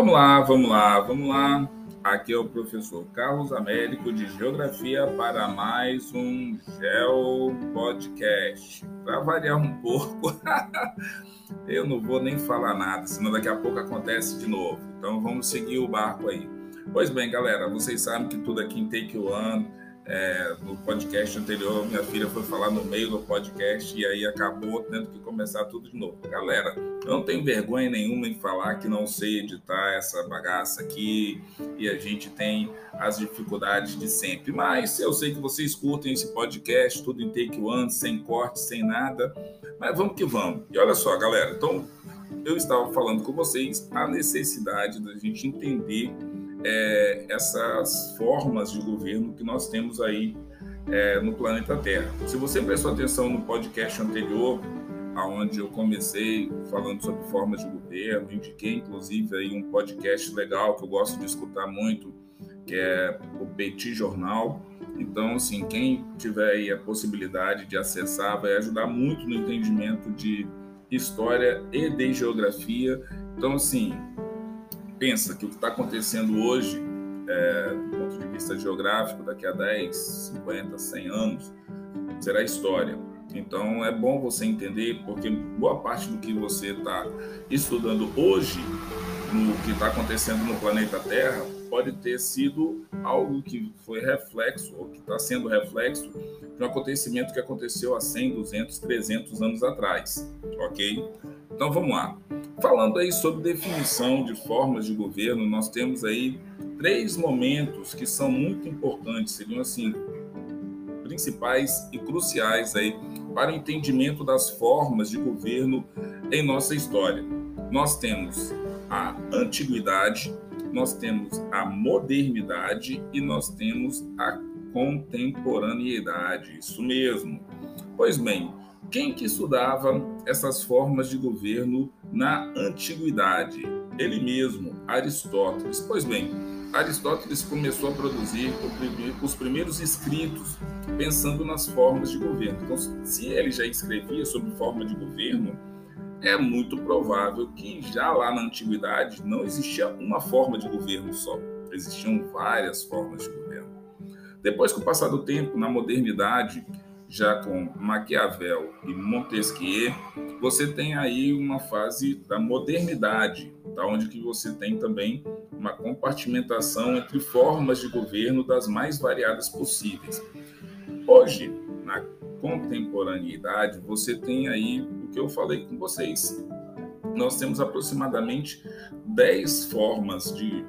Vamos lá, vamos lá, vamos lá. Aqui é o professor Carlos Américo de Geografia para mais um Geo Podcast. Para variar um pouco, eu não vou nem falar nada, senão daqui a pouco acontece de novo. Então vamos seguir o barco aí. Pois bem, galera, vocês sabem que tudo aqui em Take One é, no podcast anterior, minha filha foi falar no meio do podcast e aí acabou tendo que começar tudo de novo. Galera, eu não tenho vergonha nenhuma em falar que não sei editar essa bagaça aqui e a gente tem as dificuldades de sempre. Mas eu sei que vocês curtem esse podcast, tudo em take one, sem corte, sem nada. Mas vamos que vamos. E olha só, galera, então eu estava falando com vocês a necessidade da gente entender é, essas formas de governo que nós temos aí é, no planeta Terra. Se você prestou atenção no podcast anterior, aonde eu comecei falando sobre formas de governo, indiquei inclusive aí um podcast legal que eu gosto de escutar muito, que é o Petit Jornal. Então, assim, quem tiver aí a possibilidade de acessar vai ajudar muito no entendimento de história e de geografia. Então, assim, pensa que o que está acontecendo hoje, é, do ponto de vista geográfico, daqui a 10, 50, 100 anos, será história. Então é bom você entender, porque boa parte do que você está estudando hoje, no que está acontecendo no planeta Terra, pode ter sido algo que foi reflexo, ou que está sendo reflexo de um acontecimento que aconteceu há 100, 200, 300 anos atrás, ok? Então vamos lá. Falando aí sobre definição de formas de governo, nós temos aí três momentos que são muito importantes, seriam assim principais e cruciais aí para o entendimento das formas de governo em nossa história. Nós temos a antiguidade, nós temos a modernidade e nós temos a contemporaneidade. Isso mesmo. Pois bem, quem que estudava essas formas de governo na antiguidade? Ele mesmo, Aristóteles. Pois bem, Aristóteles começou a produzir os primeiros escritos pensando nas formas de governo. Então, se ele já escrevia sobre forma de governo, é muito provável que já lá na antiguidade não existia uma forma de governo só, existiam várias formas de governo. Depois, com o passar do tempo, na modernidade, já com Maquiavel e Montesquieu, você tem aí uma fase da modernidade, da onde que você tem também uma compartimentação entre formas de governo das mais variadas possíveis. Hoje, na contemporaneidade, você tem aí o que eu falei com vocês. Nós temos aproximadamente 10 formas de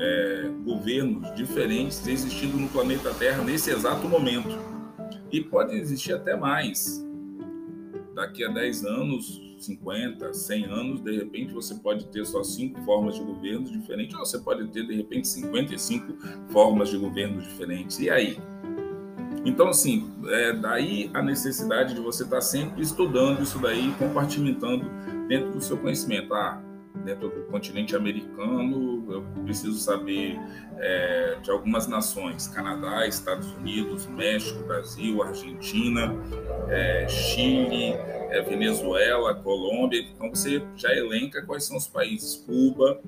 é, governos diferentes existindo no planeta Terra nesse exato momento. E pode existir até mais. Daqui a 10 anos, 50, 100 anos, de repente você pode ter só cinco formas de governo diferentes, ou você pode ter, de repente, 55 formas de governo diferentes. E aí? Então, assim, é daí a necessidade de você estar sempre estudando isso daí, compartimentando dentro do seu conhecimento. Ah, dentro do continente americano, eu preciso saber é, de algumas nações: Canadá, Estados Unidos, México, Brasil, Argentina, é, Chile, é, Venezuela, Colômbia. Então você já elenca quais são os países, Cuba.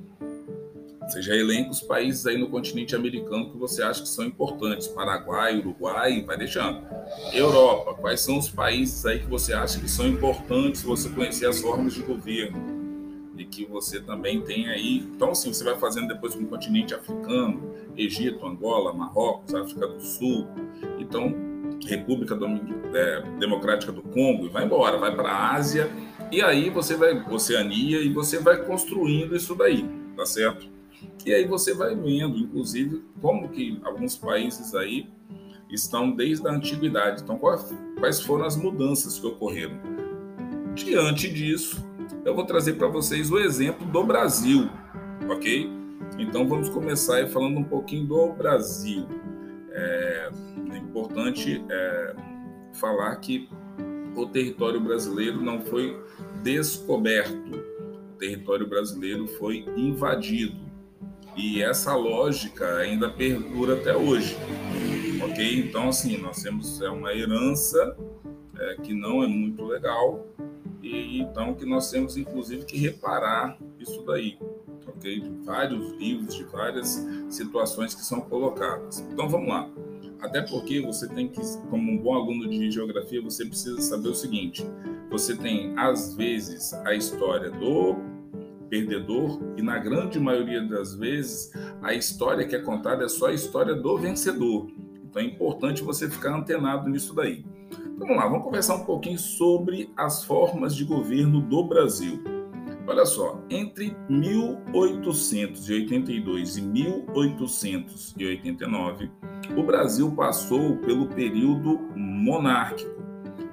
Você já elenca os países aí no continente americano que você acha que são importantes, Paraguai, Uruguai, vai deixando. Europa, quais são os países aí que você acha que são importantes você conhecer as formas de governo? Que você também tem aí. Então, assim, você vai fazendo depois com o continente africano, Egito, Angola, Marrocos, África do Sul, então República é, Democrática do Congo, e vai embora, vai para a Ásia, e aí você vai, Oceania, e você vai construindo isso daí, tá certo? E aí você vai vendo, inclusive, como que alguns países aí estão desde a antiguidade. Então, quais foram as mudanças que ocorreram? Diante disso, eu vou trazer para vocês o exemplo do Brasil, ok? Então vamos começar falando um pouquinho do Brasil. É, é importante é, falar que o território brasileiro não foi descoberto, o território brasileiro foi invadido. E essa lógica ainda perdura até hoje, ok? Então, assim, nós temos é uma herança é, que não é muito legal, e então que nós temos inclusive que reparar isso daí, ok? De vários livros, de várias situações que são colocadas. Então vamos lá. Até porque você tem que, como um bom aluno de geografia, você precisa saber o seguinte: você tem às vezes a história do perdedor e na grande maioria das vezes a história que é contada é só a história do vencedor. Então é importante você ficar antenado nisso daí. Vamos lá, vamos conversar um pouquinho sobre as formas de governo do Brasil. Olha só, entre 1882 e 1889, o Brasil passou pelo período monárquico.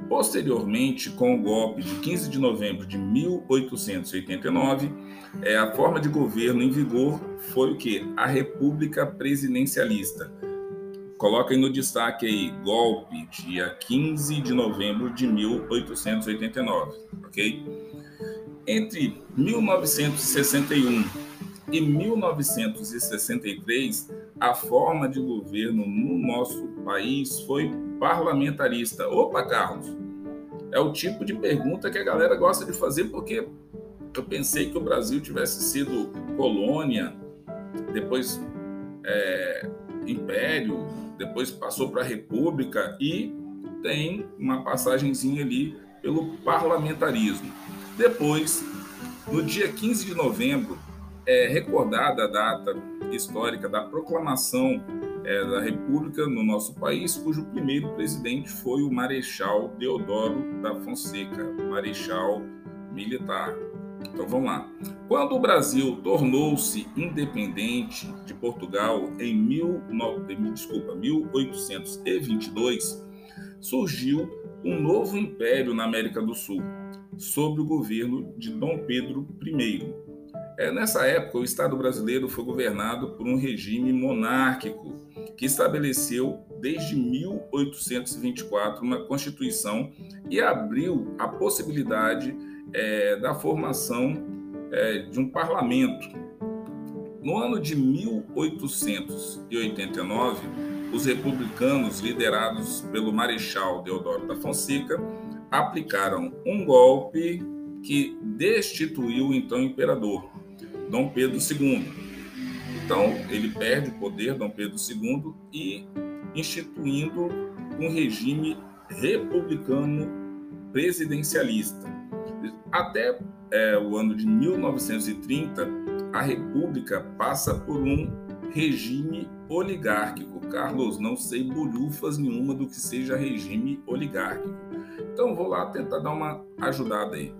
Posteriormente, com o golpe de 15 de novembro de 1889, é, a forma de governo em vigor foi o que? A República Presidencialista. Coloquem no destaque aí, golpe, dia 15 de novembro de 1889, ok? Entre 1961 e 1963, a forma de governo no nosso país foi parlamentarista. Opa, Carlos, é o tipo de pergunta que a galera gosta de fazer porque eu pensei que o Brasil tivesse sido colônia, depois é, império, depois passou para a república e tem uma passagenzinha ali pelo parlamentarismo. Depois, no dia 15 de novembro, é recordada a data histórica da proclamação é, da República no nosso país, cujo primeiro presidente foi o Marechal Deodoro da Fonseca, Marechal Militar. Então vamos lá. Quando o Brasil tornou-se independente de Portugal em mil, desculpa, 1822, surgiu um novo império na América do Sul, sob o governo de Dom Pedro I. É, nessa época, o Estado brasileiro foi governado por um regime monárquico que estabeleceu desde 1824 uma Constituição e abriu a possibilidade é, da formação é, de um parlamento. No ano de 1889, os republicanos, liderados pelo Marechal Deodoro da Fonseca, aplicaram um golpe que destituiu o então imperador, Dom Pedro II. Então, ele perde o poder, Dom Pedro II, e instituindo um regime republicano presidencialista. Até é, o ano de 1930, a República passa por um regime oligárquico. Carlos, não sei bolhufas nenhuma do que seja regime oligárquico. Então, vou lá tentar dar uma ajudada aí.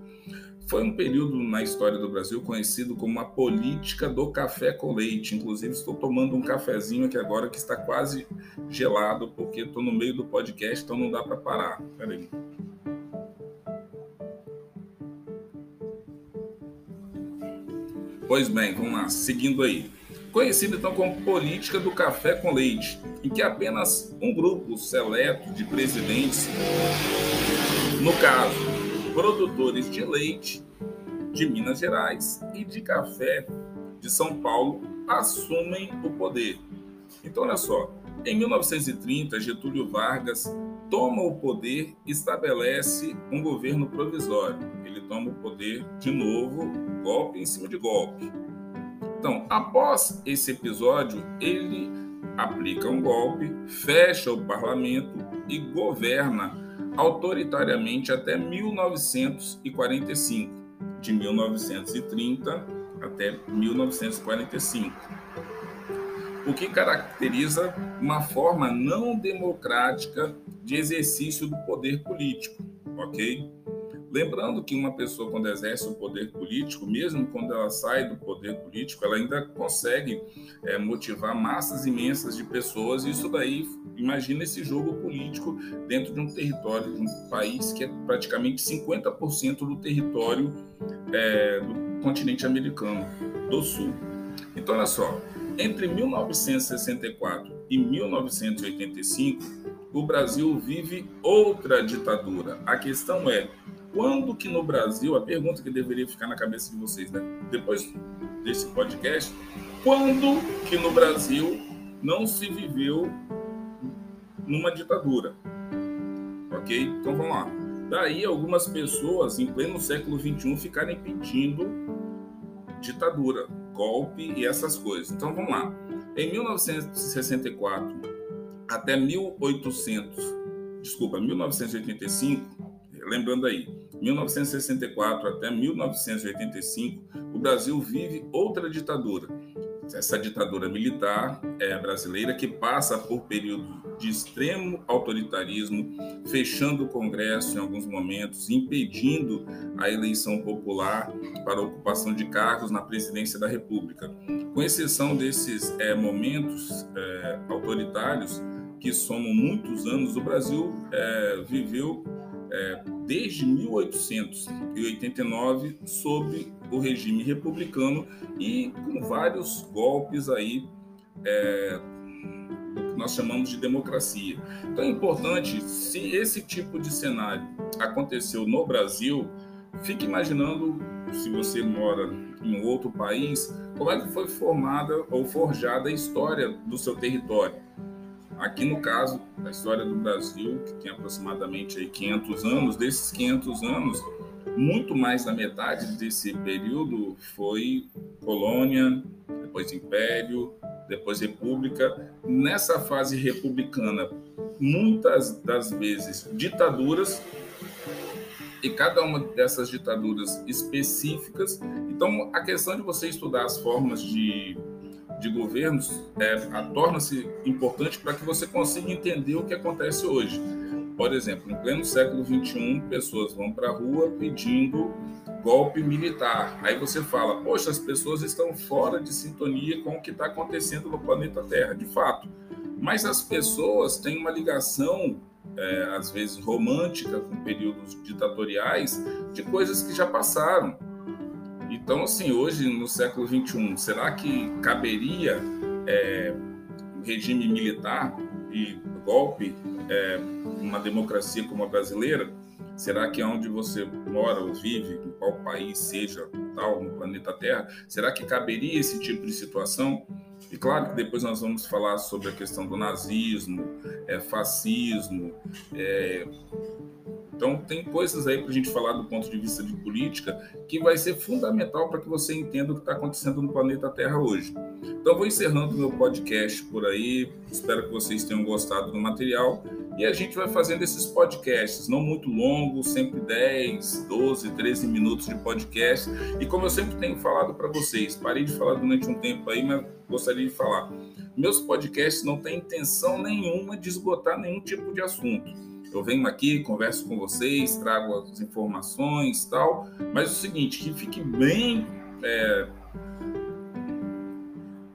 Foi um período na história do Brasil conhecido como a política do café com leite. Inclusive, estou tomando um cafezinho aqui agora que está quase gelado, porque estou no meio do podcast, então não dá para parar. Peraí. Pois bem, vamos lá, seguindo aí. Conhecido então como política do café com leite, em que apenas um grupo seleto de presidentes, no caso, produtores de leite de Minas Gerais e de café de São Paulo, assumem o poder. Então, olha só, em 1930, Getúlio Vargas toma o poder e estabelece um governo provisório. Ele toma o poder de novo, golpe em cima de golpe. Então, após esse episódio, ele aplica um golpe, fecha o parlamento e governa autoritariamente até 1945, de 1930 até 1945 o que caracteriza uma forma não democrática de exercício do poder político, ok? Lembrando que uma pessoa, quando exerce o poder político, mesmo quando ela sai do poder político, ela ainda consegue é, motivar massas imensas de pessoas, e isso daí, imagina esse jogo político dentro de um território, de um país que é praticamente 50% do território é, do continente americano, do sul. Então, olha só, entre 1964 e 1985, o Brasil vive outra ditadura. A questão é, quando que no Brasil, a pergunta que deveria ficar na cabeça de vocês, né? Depois desse podcast, quando que no Brasil não se viveu numa ditadura? Ok? Então vamos lá. Daí algumas pessoas, em pleno século XXI, ficarem pedindo ditadura golpe e essas coisas. Então vamos lá. Em 1964 até 1800, desculpa, 1985, lembrando aí, 1964 até 1985, o Brasil vive outra ditadura. Essa ditadura militar é, brasileira que passa por períodos de extremo autoritarismo, fechando o Congresso em alguns momentos, impedindo a eleição popular para ocupação de cargos na presidência da República. Com exceção desses é, momentos é, autoritários, que somam muitos anos, o Brasil é, viveu é, desde 1889 sob o regime republicano e com vários golpes aí é, que nós chamamos de democracia. Então é importante, se esse tipo de cenário aconteceu no Brasil, fique imaginando se você mora em outro país, como é que foi formada ou forjada a história do seu território. Aqui no caso, a história do Brasil, que tem aproximadamente aí 500 anos, desses 500 anos, muito mais da metade desse período foi colônia, depois império, depois república. Nessa fase republicana, muitas das vezes ditaduras e cada uma dessas ditaduras específicas. Então, a questão de você estudar as formas de, de governos é, torna-se importante para que você consiga entender o que acontece hoje. Por exemplo, em pleno século XXI, pessoas vão para a rua pedindo golpe militar. Aí você fala, poxa, as pessoas estão fora de sintonia com o que está acontecendo no planeta Terra, de fato. Mas as pessoas têm uma ligação, é, às vezes romântica, com períodos ditatoriais, de coisas que já passaram. Então, assim, hoje, no século XXI, será que caberia é, regime militar e golpe é, uma democracia como a brasileira? Será que é onde você mora ou vive, em qual país seja, tal, no planeta Terra, será que caberia esse tipo de situação? E claro que depois nós vamos falar sobre a questão do nazismo, é, fascismo, é, então, tem coisas aí para a gente falar do ponto de vista de política que vai ser fundamental para que você entenda o que está acontecendo no planeta Terra hoje. Então, vou encerrando meu podcast por aí. Espero que vocês tenham gostado do material. E a gente vai fazendo esses podcasts, não muito longos, sempre 10, 12, 13 minutos de podcast. E como eu sempre tenho falado para vocês, parei de falar durante um tempo aí, mas gostaria de falar. Meus podcasts não têm intenção nenhuma de esgotar nenhum tipo de assunto eu venho aqui, converso com vocês, trago as informações tal, mas é o seguinte, que fique bem é,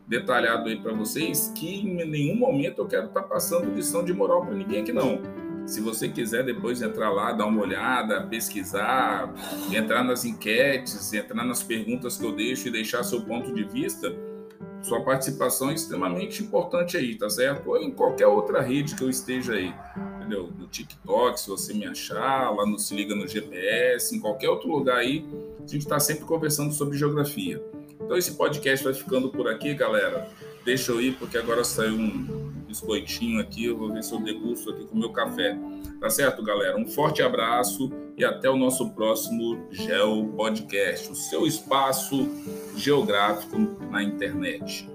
detalhado aí para vocês que em nenhum momento eu quero estar tá passando lição de moral para ninguém aqui não. Se você quiser depois entrar lá, dar uma olhada, pesquisar, entrar nas enquetes, entrar nas perguntas que eu deixo e deixar seu ponto de vista, sua participação é extremamente importante aí, tá certo? Ou em qualquer outra rede que eu esteja aí entendeu? No TikTok, se você me achar, lá no Se Liga no GPS, em qualquer outro lugar aí, a gente está sempre conversando sobre geografia. Então esse podcast vai ficando por aqui, galera. Deixa eu ir, porque agora saiu um biscoitinho aqui, eu vou ver se eu degusto aqui com o meu café. Tá certo, galera? Um forte abraço e até o nosso próximo Geo Podcast, o seu espaço geográfico na internet.